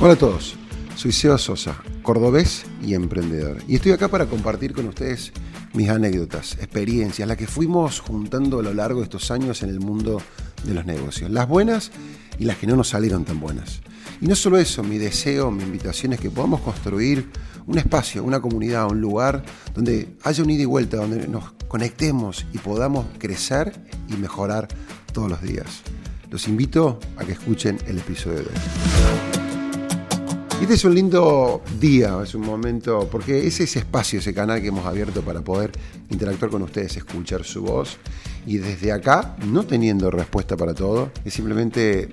Hola a todos, soy Seba Sosa, cordobés y emprendedor. Y estoy acá para compartir con ustedes mis anécdotas, experiencias, las que fuimos juntando a lo largo de estos años en el mundo de los negocios. Las buenas y las que no nos salieron tan buenas. Y no solo eso, mi deseo, mi invitación es que podamos construir un espacio, una comunidad, un lugar donde haya un ida y vuelta, donde nos conectemos y podamos crecer y mejorar todos los días. Los invito a que escuchen el episodio de hoy. Este es un lindo día, es un momento, porque es ese espacio, ese canal que hemos abierto para poder interactuar con ustedes, escuchar su voz y desde acá, no teniendo respuesta para todo, es simplemente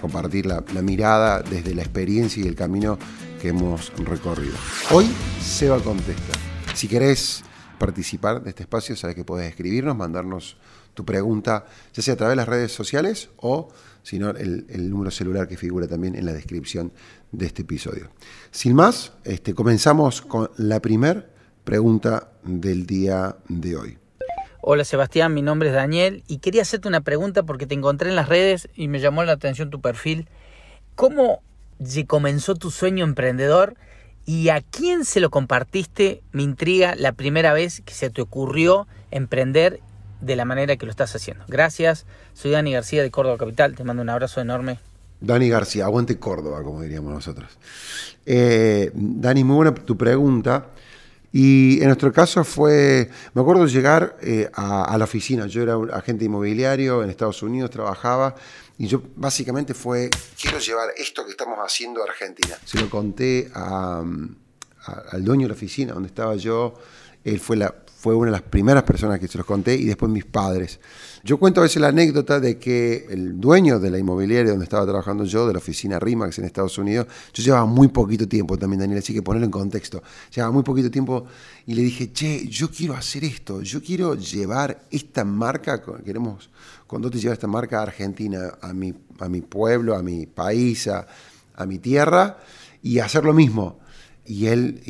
compartir la, la mirada desde la experiencia y el camino que hemos recorrido. Hoy Seba contesta. Si querés participar de este espacio, sabes que puedes escribirnos, mandarnos tu pregunta, ya sea a través de las redes sociales o, si no, el, número celular que figura también en la descripción de este episodio. Sin más, este, comenzamos con la primera pregunta del día de hoy. Hola Sebastián, mi nombre es Daniel y quería hacerte una pregunta porque te encontré en las redes y me llamó la atención tu perfil. ¿Cómo comenzó tu sueño emprendedor y a quién se lo compartiste? Me intriga la primera vez que se te ocurrió emprender de la manera que lo estás haciendo. Gracias, soy Dani García de Córdoba Capital, te mando un abrazo enorme. Dani García, aguante Córdoba, como diríamos nosotros. Eh, Dani, muy buena tu pregunta. Y en nuestro caso fue, me acuerdo llegar eh, a, la oficina, yo era un agente inmobiliario en Estados Unidos, trabajaba, y yo básicamente fue, quiero llevar esto que estamos haciendo a Argentina. Se lo conté a, a, al dueño de la oficina donde estaba yo, él fue la, fue una de las primeras personas que se los conté y después mis padres. Yo cuento a veces la anécdota de que el dueño de la inmobiliaria donde estaba trabajando yo, de la oficina RIMAX en Estados Unidos, yo llevaba muy poquito tiempo también, Daniel, así que ponerlo en contexto. Llevaba muy poquito tiempo y le dije, che, yo quiero hacer esto, yo quiero llevar esta marca, queremos con Dotti llevar esta marca a Argentina, a mi, a mi pueblo, a mi país, a, a mi tierra y hacer lo mismo. Y él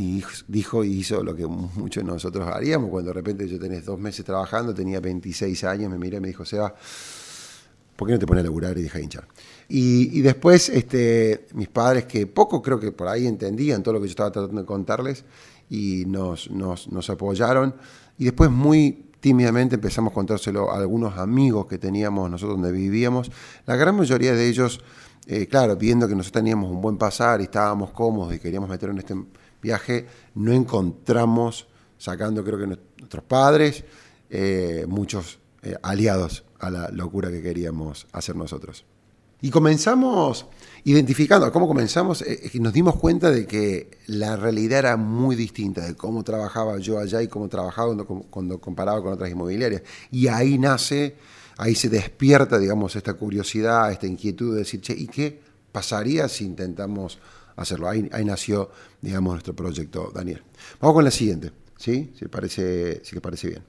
dijo y hizo lo que muchos de nosotros haríamos, cuando de repente yo tenés dos meses trabajando, tenía 26 años, me miré y me dijo, Seba, ¿por qué no te pones a laburar y deja de hinchar? Y, después este, mis padres, que poco creo que por ahí entendían todo lo que yo estaba tratando de contarles, y nos, nos, nos apoyaron. Y después muy tímidamente empezamos a contárselo a algunos amigos que teníamos nosotros donde vivíamos. La gran mayoría de ellos eh, claro, viendo que nosotros teníamos un buen pasar y estábamos cómodos y queríamos meternos en este viaje, no encontramos, sacando creo que nuestros padres, eh, muchos eh, aliados a la locura que queríamos hacer nosotros. Y comenzamos identificando, ¿cómo comenzamos? nos dimos cuenta de que la realidad era muy distinta de cómo trabajaba yo allá y cómo trabajaba cuando, cuando comparaba con otras inmobiliarias. Y ahí nace ahí se despierta, digamos, esta curiosidad, esta inquietud de decir, che, ¿y qué pasaría si intentamos hacerlo? Ahí, nació, digamos, nuestro proyecto, Daniel. Vamos con la siguiente, ¿sí? Si, parece, si parece bien.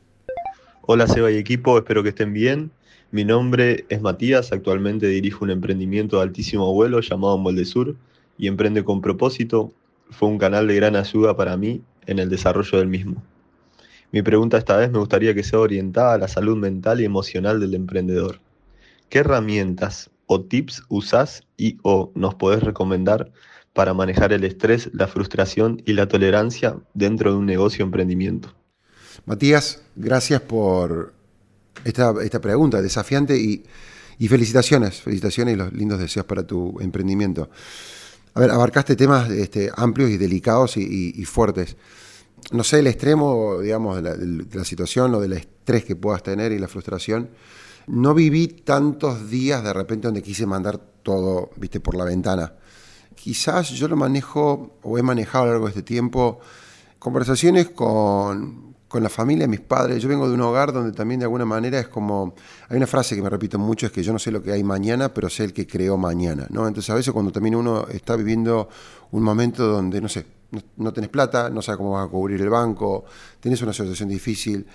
Hola Seba y equipo, espero que estén bien. Mi nombre es Matías, actualmente dirijo un emprendimiento de altísimo vuelo llamado Molde Sur y Emprende con propósito. Fue un canal de gran ayuda para mí en el desarrollo del mismo. Mi pregunta esta vez me gustaría que sea orientada a la salud mental y emocional del emprendedor. ¿Qué herramientas o tips usás y o nos podés recomendar para manejar el estrés, la frustración y la tolerancia dentro de un negocio emprendimiento? Matías, gracias por esta, esta pregunta desafiante y, y, felicitaciones, felicitaciones y los lindos deseos para tu emprendimiento. A ver, abarcaste temas este, amplios y delicados y, y, y fuertes no sé, el extremo, digamos, de la, situación o del estrés que puedas tener y la frustración, no viví tantos días de repente donde quise mandar todo, viste, por la ventana. Quizás yo lo manejo o he manejado a lo largo de este tiempo conversaciones con, con la familia, mis padres. Yo vengo de un hogar donde también de alguna manera es como, hay una frase que me repito mucho, es que yo no sé lo que hay mañana, pero sé el que creó mañana, ¿no? Entonces a veces cuando también uno está viviendo un momento donde, no sé, no, tenés plata, no sabes cómo vas a cubrir el banco, tenés una situación difícil,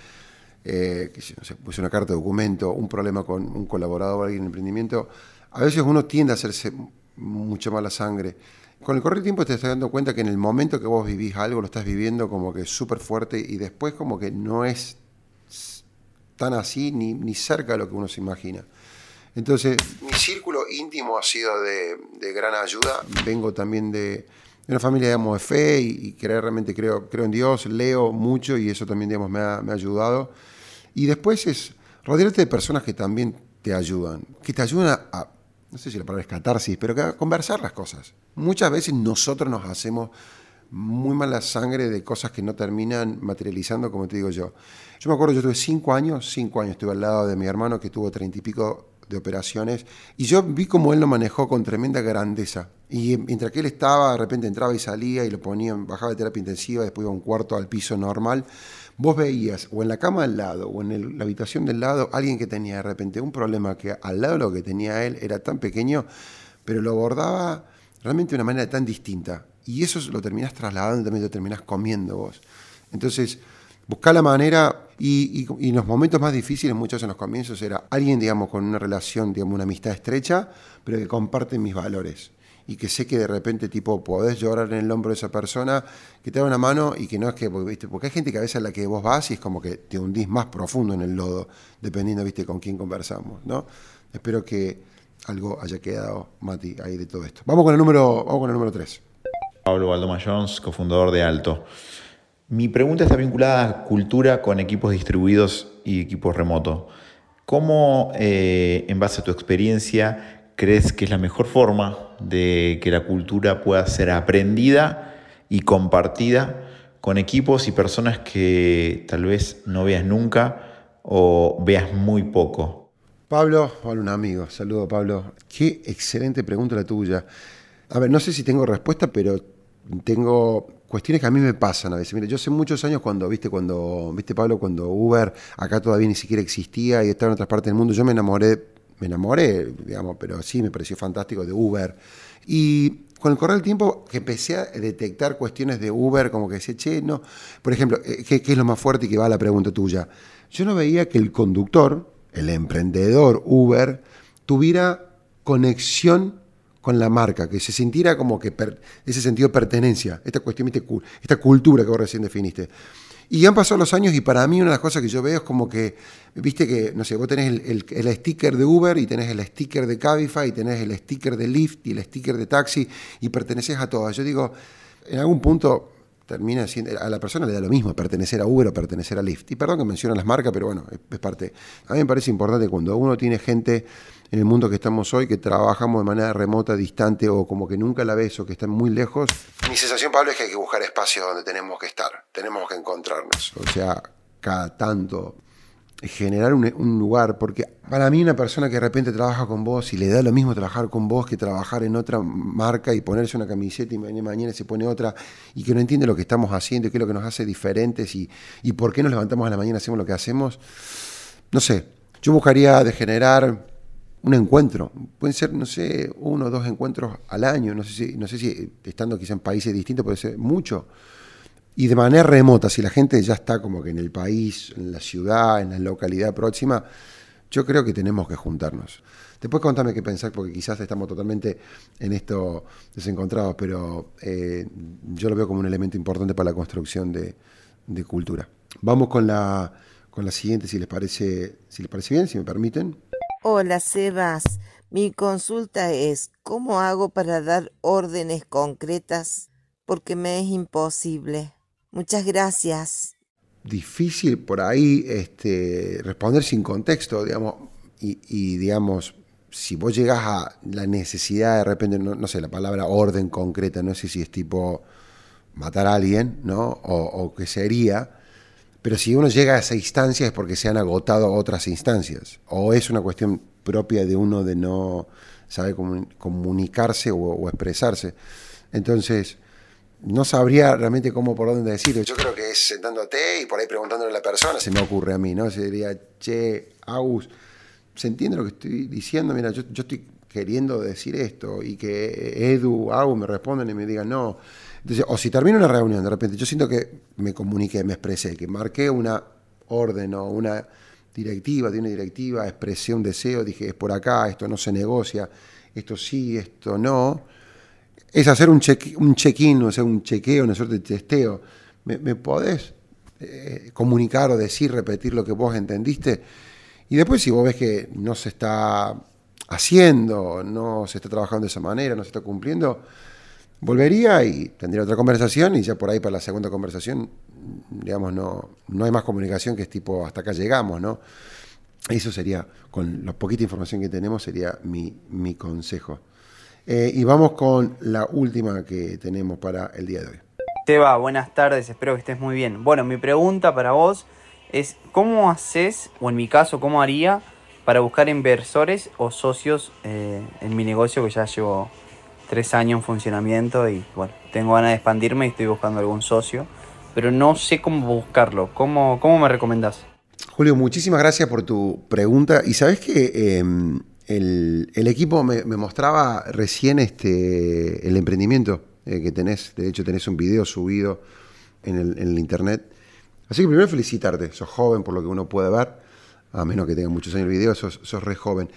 eh, no sé, pues una carta de documento, un problema con un colaborador o alguien en emprendimiento, a veces uno tiende a hacerse mucha mala sangre. Con el correr del tiempo te estás dando cuenta que en el momento que vos vivís algo lo estás viviendo como que súper fuerte y después como que no es tan así ni, ni cerca de lo que uno se imagina. Entonces, mi círculo íntimo ha sido de, gran ayuda. Vengo también de, una familia, de fe y, que realmente creo, creo en Dios, leo mucho y eso también, digamos, me ha, me ha ayudado. Y después es rodearte de personas que también te ayudan, que te ayudan a, no sé si la palabra es catarsis, pero que conversar las cosas. Muchas veces nosotros nos hacemos muy mala sangre de cosas que no terminan materializando, como te digo yo. Yo me acuerdo, yo tuve cinco años, cinco años estuve al lado de mi hermano que tuvo treinta y pico de operaciones y yo vi cómo él lo manejó con tremenda grandeza. Y mientras que él estaba, de repente entraba y salía y lo ponía, bajaba de terapia intensiva, después iba a un cuarto al piso normal, vos veías o en la cama al lado o en la habitación del lado alguien que tenía de repente un problema que al lado de lo que tenía él era tan pequeño, pero lo abordaba realmente de una manera tan distinta. Y eso lo terminás trasladando, también lo terminás comiendo vos. Entonces, buscar la manera, y, en los momentos más difíciles, muchos en los comienzos, era alguien, digamos, con una relación, digamos, una amistad estrecha, pero que comparte mis valores. Y que sé que de repente, tipo, podés llorar en el hombro de esa persona, que te da una mano y que no es que, porque hay gente que a veces a la que vos vas y es como que te hundís más profundo en el lodo, dependiendo, viste, con quién conversamos, ¿no? Espero que algo haya quedado, Mati, ahí de todo esto. Vamos con el número, vamos con el número 3. Pablo Valdoma Jones, cofundador de Alto. Mi pregunta está vinculada a cultura con equipos distribuidos y equipos remotos. ¿Cómo, eh, en base a tu experiencia, crees que es la mejor forma de que la cultura pueda ser aprendida y compartida con equipos y personas que tal vez no veas nunca o veas muy poco? Pablo, hola un amigo, saludo Pablo. Qué excelente pregunta la tuya. A ver, no sé si tengo respuesta, pero tengo cuestiones que a mí me pasan a veces. Mira, yo hace muchos años cuando, viste, cuando, viste Pablo, cuando Uber acá todavía ni siquiera existía y estaba en otras partes del mundo, yo me enamoré, me enamoré, digamos, pero sí me pareció fantástico de Uber. Y con el correr del tiempo que empecé a detectar cuestiones de Uber, como que decía, che, no. Por ejemplo, eh, ¿qué, es lo más fuerte y que va a la pregunta tuya? Yo no veía que el conductor, el emprendedor Uber, tuviera conexión con la marca, que se sintiera como que ese sentido de pertenencia, esta cuestión, esta cultura que vos recién definiste. Y han pasado los años y para mí una de las cosas que yo veo es como que, viste que, no sé, vos tenés el, el, sticker de Uber y tenés el sticker de Cabify y tenés el sticker de Lyft y el sticker de taxi y perteneces a todas. Yo digo, en algún punto termina siendo, a la persona le da lo mismo pertenecer a Uber o pertenecer a Lyft. Y perdón que mencionan las marcas, pero bueno, es, parte. A mí me parece importante cuando uno tiene gente en el mundo que estamos hoy, que trabajamos de manera remota, distante o como que nunca la ves o que están muy lejos. Mi sensación, Pablo, es que hay que buscar espacios donde tenemos que estar, tenemos que encontrarnos. O sea, cada tanto generar un, lugar, porque para mí una persona que de repente trabaja con vos y le da lo mismo trabajar con vos que trabajar en otra marca y ponerse una camiseta y mañana se pone otra y que no entiende lo que estamos haciendo y qué es lo que nos hace diferentes y, y por qué nos levantamos a la mañana y hacemos lo que hacemos, no sé, yo buscaría de generar un encuentro. Pueden ser, no sé, uno o dos encuentros al año. No sé si, no sé si estando quizá en países distintos puede ser mucho. Y de manera remota, si la gente ya está como que en el país, en la ciudad, en la localidad próxima, yo creo que tenemos que juntarnos. Después contame qué pensar, porque quizás estamos totalmente en esto desencontrados, pero eh, yo lo veo como un elemento importante para la construcción de, de cultura. Vamos con la, con la siguiente, si les parece, si les parece bien, si me permiten. Hola, Sebas. Mi consulta es, ¿cómo hago para dar órdenes concretas? Porque me es imposible. Muchas gracias. Difícil por ahí este, responder sin contexto, digamos, y, digamos, si vos llegas a la necesidad de repente, no, sé, la palabra orden concreta, no sé si es tipo matar a alguien, ¿no? O, o qué sería, pero si uno llega a esa instancia es porque se han agotado otras instancias. O es una cuestión propia de uno de no saber comunicarse o, expresarse. Entonces, no sabría realmente cómo por dónde decirlo. Yo creo que es sentándote y por ahí preguntándole a la persona, se me ocurre a mí, ¿no? Se diría, che, Agus, ¿se entiende lo que estoy diciendo? Mira, yo, yo estoy queriendo decir esto y que Edu, Agus me respondan y me digan, no o si termino una reunión, de repente, yo siento que me comuniqué, me expresé, que marqué una orden o una directiva, de una directiva, expresé un deseo, dije, es por acá, esto no se negocia, esto sí, esto no. Es hacer un check-in, un, check o un chequeo, una suerte de testeo. ¿Me, podés eh, comunicar o decir, repetir lo que vos entendiste? Y después si vos ves que no se está haciendo, no se está trabajando de esa manera, no se está cumpliendo, volvería y tendría otra conversación y ya por ahí para la segunda conversación, digamos, no, no hay más comunicación que es tipo hasta acá llegamos, ¿no? Eso sería, con la poquita información que tenemos, sería mi, mi consejo. Eh, y vamos con la última que tenemos para el día de hoy. Teba, buenas tardes, espero que estés muy bien. Bueno, mi pregunta para vos es, ¿cómo haces, o en mi caso, cómo haría para buscar inversores o socios eh, en mi negocio que ya llevo tres años en funcionamiento y bueno, tengo ganas de expandirme y estoy buscando algún socio, pero no sé cómo buscarlo. ¿Cómo, cómo me recomendás? Julio, muchísimas gracias por tu pregunta. Y sabes que em, el, equipo me, mostraba recién este, el emprendimiento eh, que tenés. De hecho, tenés un video subido en el, internet. Así que primero felicitarte. Sos joven por lo que uno puede ver. A menos que tenga muchos años el video, sos, sos re joven.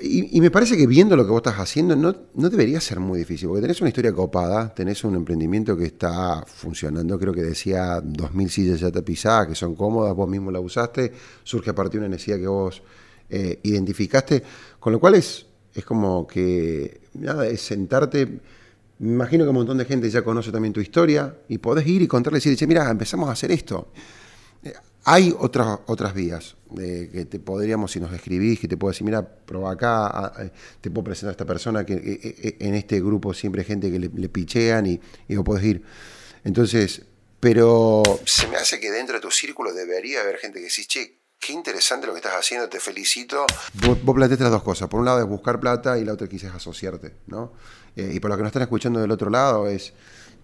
Y, me parece que viendo lo que vos estás haciendo, no, no, debería ser muy difícil, porque tenés una historia copada, tenés un emprendimiento que está funcionando, creo que decía 2.000 sillas ya tapizadas, que son cómodas, vos mismo la usaste, surge a partir de una necesidad que vos eh, identificaste, con lo cual es, es como que, nada, es sentarte, me imagino que un montón de gente ya conoce también tu historia, y podés ir y contarle y decir, mira, empezamos a hacer esto. Hay otras, otras vías que te podríamos, si nos escribís, que te puedo decir, mira, proba acá, te puedo presentar a esta persona, que en este grupo siempre hay gente que le, pichean y, y vos podés ir. Entonces, pero se me hace que dentro de tu círculo debería haber gente que decís, che, qué interesante lo que estás haciendo, te felicito. Vos, planteaste las dos cosas. Por un lado es buscar plata y la otra quizás asociarte, ¿no? Eh, y para los que nos están escuchando del otro lado es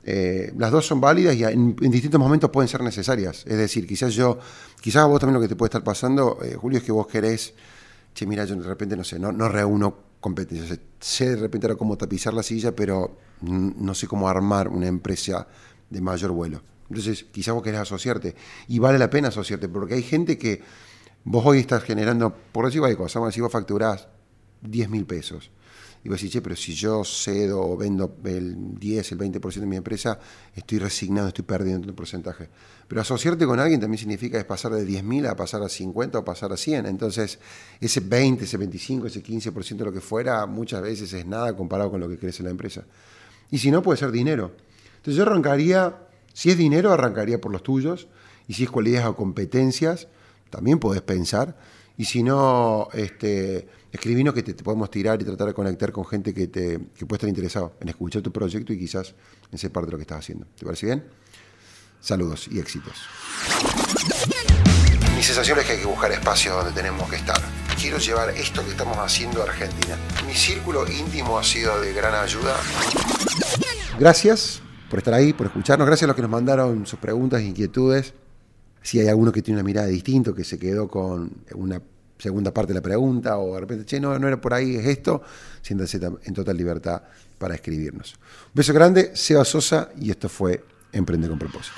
eh, las dos son válidas y en, distintos momentos pueden ser necesarias. Es decir, quizás yo, quizás a vos también lo que te puede estar pasando, eh, Julio, es que vos querés, che, mira, yo de repente no sé, no, no reúno competencias. Sé de repente ahora cómo tapizar la silla, pero no sé cómo armar una empresa de mayor vuelo. Entonces, quizás vos querés asociarte. Y vale la pena asociarte, porque hay gente que vos hoy estás generando, por decir cualquier cosa, vamos a decir, vos facturás 10 mil pesos y vos decís, che, pero si yo cedo o vendo el 10, el 20% de mi empresa, estoy resignado, estoy perdiendo un porcentaje. Pero asociarte con alguien también significa es pasar de 10.000 a pasar a 50 o pasar a 100. Entonces, ese 20, ese 25, ese 15% de lo que fuera, muchas veces es nada comparado con lo que crece la empresa. Y si no, puede ser dinero. Entonces yo arrancaría, si es dinero, arrancaría por los tuyos. Y si es cualidades o competencias, también podés pensar. Y si no, este, que te, podemos tirar y tratar de conectar con gente que, te, que puede estar interesado en escuchar tu proyecto y quizás en ser parte de lo que estás haciendo. ¿Te parece bien? Saludos y éxitos. Mi sensación es que hay que buscar espacios donde tenemos que estar. Quiero llevar esto que estamos haciendo a Argentina. Mi círculo íntimo ha sido de gran ayuda. Gracias por estar ahí, por escucharnos. Gracias a los que nos mandaron sus preguntas e inquietudes si hay alguno que tiene una mirada distinta, que se quedó con una segunda parte de la pregunta, o de repente, che, no, no era por ahí, es esto, siéntanse en total libertad para escribirnos. Un beso grande, Seba Sosa, y esto fue Emprende con propósito.